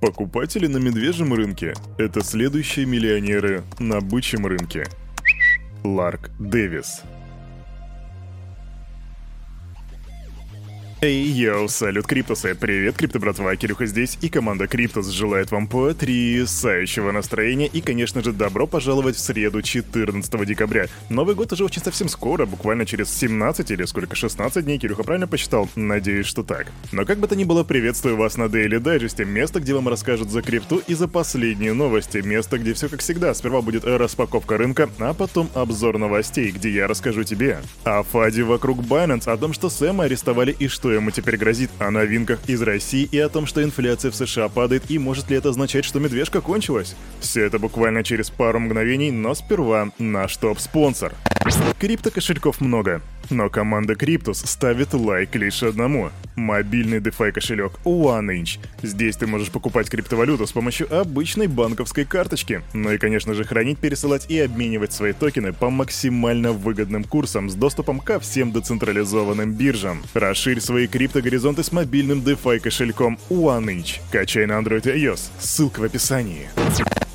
Покупатели на медвежьем рынке – это следующие миллионеры на бычьем рынке. Ларк Дэвис Эй, yo, салют, Криптусы! Привет, Крипто братва, Кирюха здесь, и команда Криптус желает вам потрясающего настроения и, конечно же, добро пожаловать в среду 14 декабря. Новый год уже очень совсем скоро, буквально через 17 или сколько, 16 дней, Кирюха правильно посчитал? Надеюсь, что так. Но как бы то ни было, приветствую вас на Daily Digest, место, где вам расскажут за крипту и за последние новости, место, где все как всегда, сперва будет распаковка рынка, а потом обзор новостей, где я расскажу тебе о фаде вокруг Binance, о том, что Сэма арестовали и что ему теперь грозит, о новинках из России и о том, что инфляция в США падает и может ли это означать, что медвежка кончилась. Все это буквально через пару мгновений, но сперва наш топ-спонсор. Крипто-кошельков много, но команда Криптус ставит лайк лишь одному – мобильный DeFi кошелек OneInch. Здесь ты можешь покупать криптовалюту с помощью обычной банковской карточки. Ну и, конечно же, хранить, пересылать и обменивать свои токены по максимально выгодным курсам с доступом ко всем децентрализованным биржам. Расширь свои криптогоризонты с мобильным DeFi кошельком OneInch. Качай на Android и iOS. Ссылка в описании.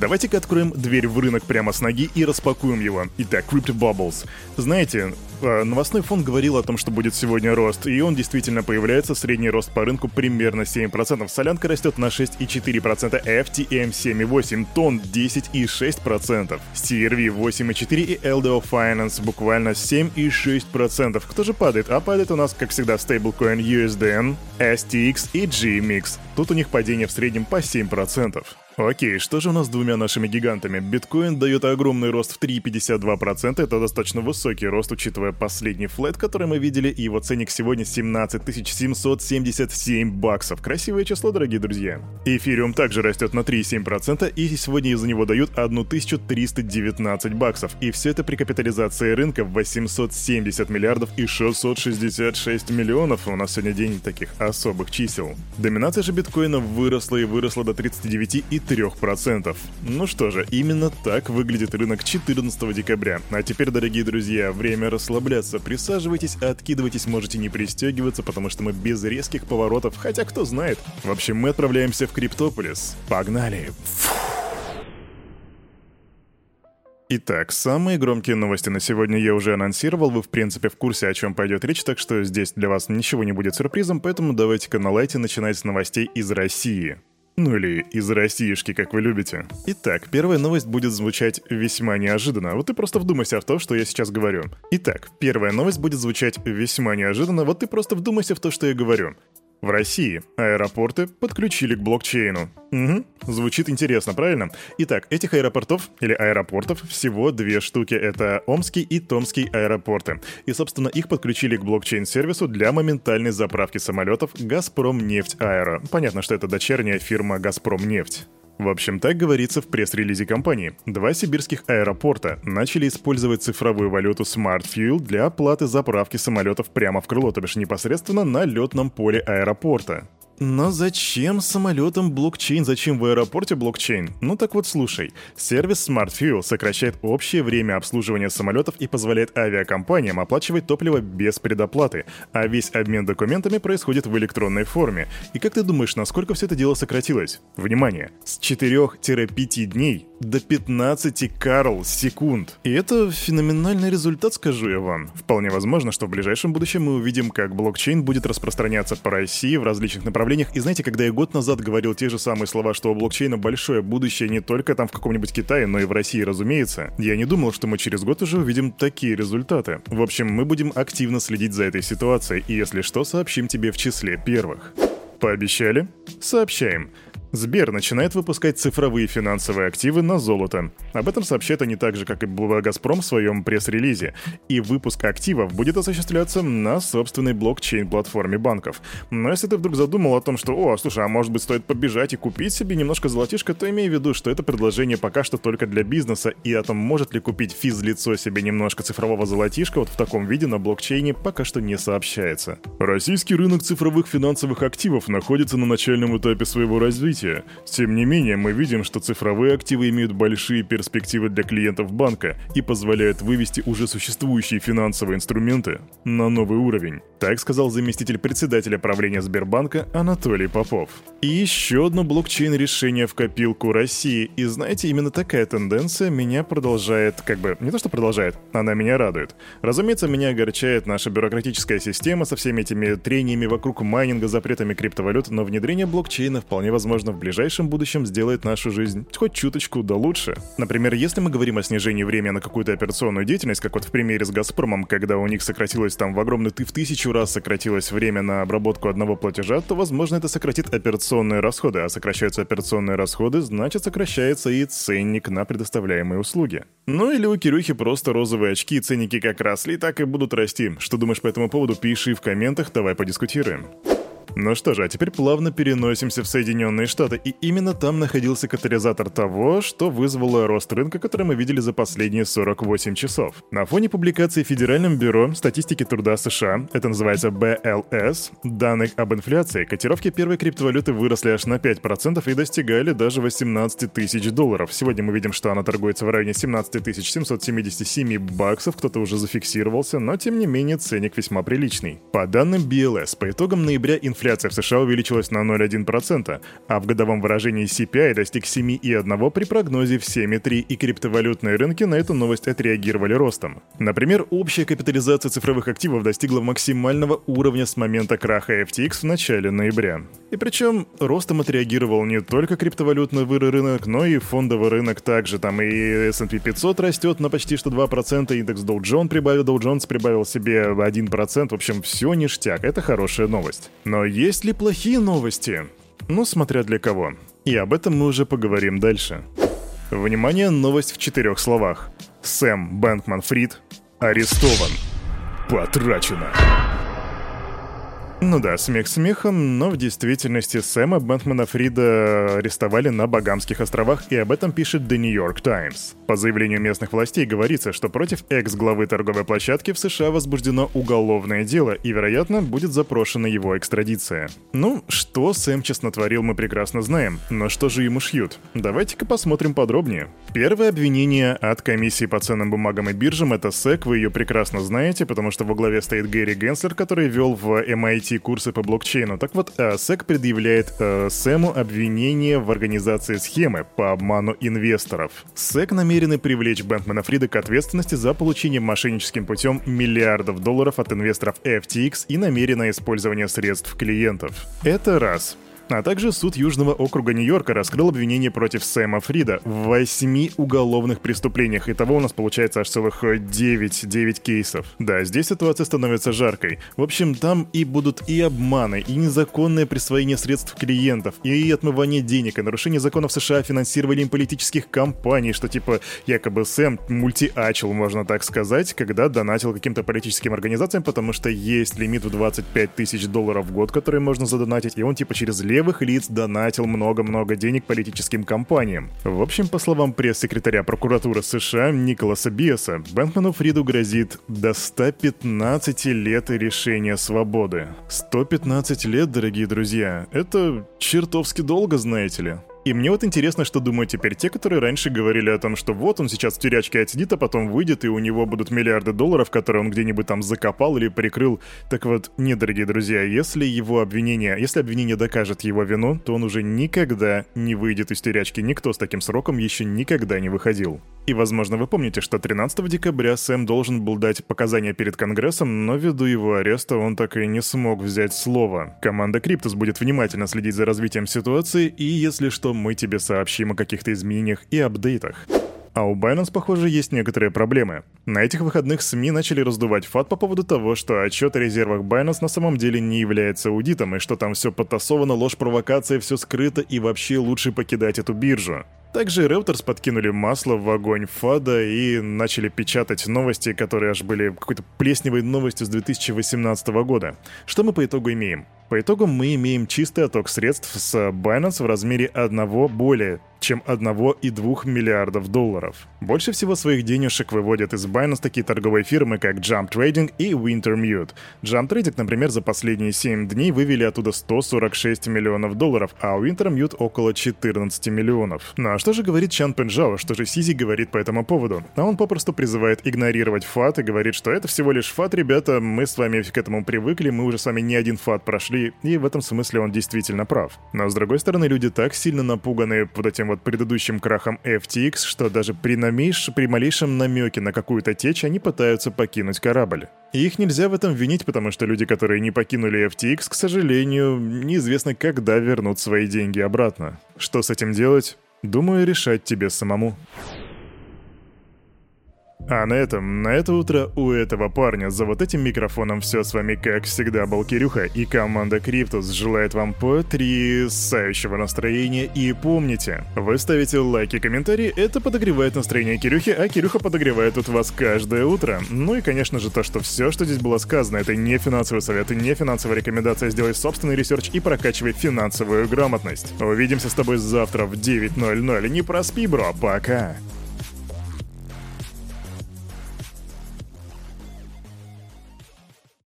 Давайте-ка откроем дверь в рынок прямо с ноги и распакуем его. Итак, Crypto Bubbles. Знаете, э, новостной фонд говорил о том, что будет сегодня рост, и он действительно появляется. Средний рост по рынку примерно 7%. Солянка растет на 6,4%, FTM 7,8%, тон 10,6%, CRV 8,4% и LDO Finance буквально 7,6%. Кто же падает? А падает у нас, как всегда, стейблкоин USDN, STX и GMX. Тут у них падение в среднем по 7%. Окей, что же у нас с двумя нашими гигантами? Биткоин дает огромный рост в 3,52%, это достаточно высокий рост, учитывая последний флет, который мы видели, и его ценник сегодня 17 777 баксов. Красивое число, дорогие друзья. Эфириум также растет на 3,7%, и сегодня из-за него дают 1319 баксов. И все это при капитализации рынка в 870 миллиардов и 666 миллионов. У нас сегодня день таких особых чисел. Доминация же биткоина выросла и выросла до 39 и 3%. Ну что же, именно так выглядит рынок 14 декабря. А теперь, дорогие друзья, время расслабляться. Присаживайтесь, откидывайтесь, можете не пристегиваться, потому что мы без резких поворотов, хотя кто знает. В общем, мы отправляемся в Криптополис. Погнали! Итак, самые громкие новости на сегодня я уже анонсировал, вы в принципе в курсе, о чем пойдет речь, так что здесь для вас ничего не будет сюрпризом, поэтому давайте-ка на начинать с новостей из России. Ну или из Россиишки, как вы любите. Итак, первая новость будет звучать весьма неожиданно. Вот ты просто вдумайся в то, что я сейчас говорю. Итак, первая новость будет звучать весьма неожиданно. Вот ты просто вдумайся в то, что я говорю. В России аэропорты подключили к блокчейну. Угу, звучит интересно, правильно? Итак, этих аэропортов или аэропортов всего две штуки. Это Омский и Томский аэропорты. И, собственно, их подключили к блокчейн-сервису для моментальной заправки самолетов «Газпром нефть Аэро». Понятно, что это дочерняя фирма «Газпром нефть». В общем, так говорится в пресс-релизе компании. Два сибирских аэропорта начали использовать цифровую валюту Smart Fuel для оплаты заправки самолетов прямо в крыло, то бишь непосредственно на летном поле аэропорта. Но зачем самолетам блокчейн? Зачем в аэропорте блокчейн? Ну так вот слушай. Сервис Smart Fuel сокращает общее время обслуживания самолетов и позволяет авиакомпаниям оплачивать топливо без предоплаты, а весь обмен документами происходит в электронной форме. И как ты думаешь, насколько все это дело сократилось? Внимание! С 4-5 дней до 15 Карл секунд. И это феноменальный результат, скажу я вам. Вполне возможно, что в ближайшем будущем мы увидим, как блокчейн будет распространяться по России в различных направлениях. И знаете, когда я год назад говорил те же самые слова, что у блокчейна большое будущее не только там в каком-нибудь Китае, но и в России, разумеется, я не думал, что мы через год уже увидим такие результаты. В общем, мы будем активно следить за этой ситуацией, и если что, сообщим тебе в числе первых. Пообещали? Сообщаем. Сбер начинает выпускать цифровые финансовые активы на золото. Об этом сообщает они так же, как и «Газпром» в своем пресс-релизе. И выпуск активов будет осуществляться на собственной блокчейн-платформе банков. Но если ты вдруг задумал о том, что «О, слушай, а может быть стоит побежать и купить себе немножко золотишко», то имей в виду, что это предложение пока что только для бизнеса, и о том, может ли купить физлицо себе немножко цифрового золотишка вот в таком виде на блокчейне, пока что не сообщается. Российский рынок цифровых финансовых активов находится на начальном этапе своего развития развития. Тем не менее, мы видим, что цифровые активы имеют большие перспективы для клиентов банка и позволяют вывести уже существующие финансовые инструменты на новый уровень. Так сказал заместитель председателя правления Сбербанка Анатолий Попов. И еще одно блокчейн-решение в копилку России. И знаете, именно такая тенденция меня продолжает, как бы, не то что продолжает, она меня радует. Разумеется, меня огорчает наша бюрократическая система со всеми этими трениями вокруг майнинга, запретами криптовалют, но внедрение блокчейна вполне возможно в ближайшем будущем сделает нашу жизнь хоть чуточку да лучше. Например, если мы говорим о снижении времени на какую-то операционную деятельность, как вот в примере с Газпромом, когда у них сократилось там в огромный ты в тысячу раз сократилось время на обработку одного платежа, то, возможно, это сократит операционные расходы, а сокращаются операционные расходы, значит сокращается и ценник на предоставляемые услуги. Ну или у Кирюхи просто розовые очки, и ценники как росли, так и будут расти. Что думаешь по этому поводу, пиши в комментах, давай подискутируем. Ну что же, а теперь плавно переносимся в Соединенные Штаты, и именно там находился катализатор того, что вызвало рост рынка, который мы видели за последние 48 часов. На фоне публикации Федеральным бюро статистики труда США, это называется BLS, данных об инфляции, котировки первой криптовалюты выросли аж на 5% и достигали даже 18 тысяч долларов. Сегодня мы видим, что она торгуется в районе 17 777 баксов, кто-то уже зафиксировался, но тем не менее ценник весьма приличный. По данным BLS, по итогам ноября инфляция инфляция в США увеличилась на 0,1%, а в годовом выражении CPI достиг 7,1 при прогнозе в 7,3, и криптовалютные рынки на эту новость отреагировали ростом. Например, общая капитализация цифровых активов достигла максимального уровня с момента краха FTX в начале ноября. И причем ростом отреагировал не только криптовалютный рынок, но и фондовый рынок также. Там и S&P 500 растет на почти что 2%, индекс Dow Jones прибавил, Dow Jones прибавил себе 1%. В общем, все ништяк, это хорошая новость. Но есть ли плохие новости? Ну, смотря для кого. И об этом мы уже поговорим дальше. Внимание, новость в четырех словах. Сэм Бэнкман Фрид арестован. Потрачено. Ну да, смех смехом, но в действительности Сэма Бэнкмана Фрида арестовали на Багамских островах, и об этом пишет The New York Times. По заявлению местных властей говорится, что против экс-главы торговой площадки в США возбуждено уголовное дело, и, вероятно, будет запрошена его экстрадиция. Ну, что Сэм честно творил, мы прекрасно знаем, но что же ему шьют? Давайте-ка посмотрим подробнее. Первое обвинение от комиссии по ценным бумагам и биржам — это СЭК, вы ее прекрасно знаете, потому что во главе стоит Гэри Генслер, который вел в MIT вести курсы по блокчейну. Так вот, э, SEC предъявляет э, Сэму обвинение в организации схемы по обману инвесторов. SEC намерены привлечь Бэнкмана Фрида к ответственности за получение мошенническим путем миллиардов долларов от инвесторов FTX и намеренное использование средств клиентов. Это раз. А также суд Южного округа Нью-Йорка раскрыл обвинение против Сэма Фрида в восьми уголовных преступлениях. Итого у нас получается аж целых 9, 9 кейсов. Да, здесь ситуация становится жаркой. В общем, там и будут и обманы, и незаконное присвоение средств клиентов, и отмывание денег, и нарушение законов США финансированием политических кампаний, что типа якобы Сэм мультиачил, можно так сказать, когда донатил каким-то политическим организациям, потому что есть лимит в 25 тысяч долларов в год, который можно задонатить, и он типа через лев левых лиц донатил много-много денег политическим компаниям. В общем, по словам пресс-секретаря прокуратуры США Николаса Биеса, Бэнкману Фриду грозит до 115 лет решения свободы. 115 лет, дорогие друзья, это чертовски долго, знаете ли. И мне вот интересно, что думают теперь те, которые раньше говорили о том, что вот он сейчас в тюрячке отсидит, а потом выйдет, и у него будут миллиарды долларов, которые он где-нибудь там закопал или прикрыл. Так вот, нет, дорогие друзья, если его обвинение, если обвинение докажет его вину, то он уже никогда не выйдет из тюрячки. Никто с таким сроком еще никогда не выходил. И, возможно, вы помните, что 13 декабря Сэм должен был дать показания перед Конгрессом, но ввиду его ареста он так и не смог взять слово. Команда Криптус будет внимательно следить за развитием ситуации, и если что, мы тебе сообщим о каких-то изменениях и апдейтах. А у Binance, похоже, есть некоторые проблемы. На этих выходных СМИ начали раздувать фат по поводу того, что отчет о резервах Binance на самом деле не является аудитом, и что там все подтасовано, ложь, провокация, все скрыто, и вообще лучше покидать эту биржу. Также Reuters подкинули масло в огонь ФАДа и начали печатать новости, которые аж были какой-то плесневой новостью с 2018 года. Что мы по итогу имеем? По итогу мы имеем чистый отток средств с Binance в размере одного более чем 1,2 миллиардов долларов. Больше всего своих денежек выводят из Binance такие торговые фирмы, как Jump Trading и Wintermute. Jump Trading, например, за последние 7 дней вывели оттуда 146 миллионов долларов, а у Wintermute около 14 миллионов. Ну а что же говорит Чан Пенжао, что же Сизи говорит по этому поводу? А он попросту призывает игнорировать фат и говорит, что это всего лишь фат, ребята, мы с вами к этому привыкли, мы уже с вами не один фат прошли, и в этом смысле он действительно прав. Но с другой стороны, люди так сильно напуганы вот этим вот предыдущим крахом FTX, что даже при, намеш... при малейшем намеке на какую-то течь они пытаются покинуть корабль. И их нельзя в этом винить, потому что люди, которые не покинули FTX, к сожалению, неизвестно когда вернут свои деньги обратно. Что с этим делать? Думаю, решать тебе самому. А на этом, на это утро у этого парня за вот этим микрофоном все с вами, как всегда, был Кирюха и команда Криптус желает вам потрясающего настроения и помните, вы ставите лайки, комментарии, это подогревает настроение Кирюхи, а Кирюха подогревает тут вас каждое утро. Ну и, конечно же, то, что все, что здесь было сказано, это не финансовый совет и не финансовая рекомендация, сделай собственный research и прокачивай финансовую грамотность. Увидимся с тобой завтра в 9.00, не проспи, бро, пока!